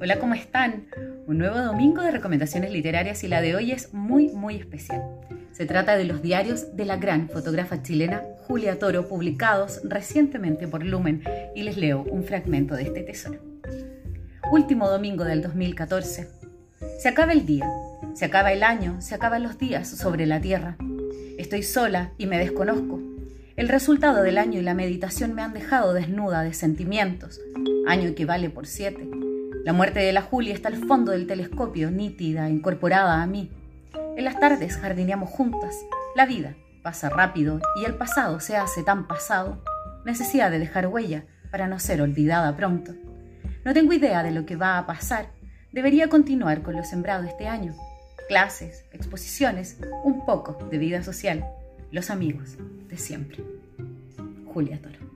Hola, ¿cómo están? Un nuevo domingo de recomendaciones literarias y la de hoy es muy, muy especial. Se trata de los diarios de la gran fotógrafa chilena Julia Toro, publicados recientemente por Lumen, y les leo un fragmento de este tesoro. Último domingo del 2014. Se acaba el día, se acaba el año, se acaban los días sobre la tierra. Estoy sola y me desconozco. El resultado del año y la meditación me han dejado desnuda de sentimientos, año que vale por siete la muerte de la Julia está al fondo del telescopio, nítida, incorporada a mí. En las tardes jardineamos juntas. La vida pasa rápido y el pasado se hace tan pasado. Necesidad de dejar huella para no ser olvidada pronto. No tengo idea de lo que va a pasar. Debería continuar con lo sembrado este año. Clases, exposiciones, un poco de vida social. Los amigos de siempre. Julia Toro.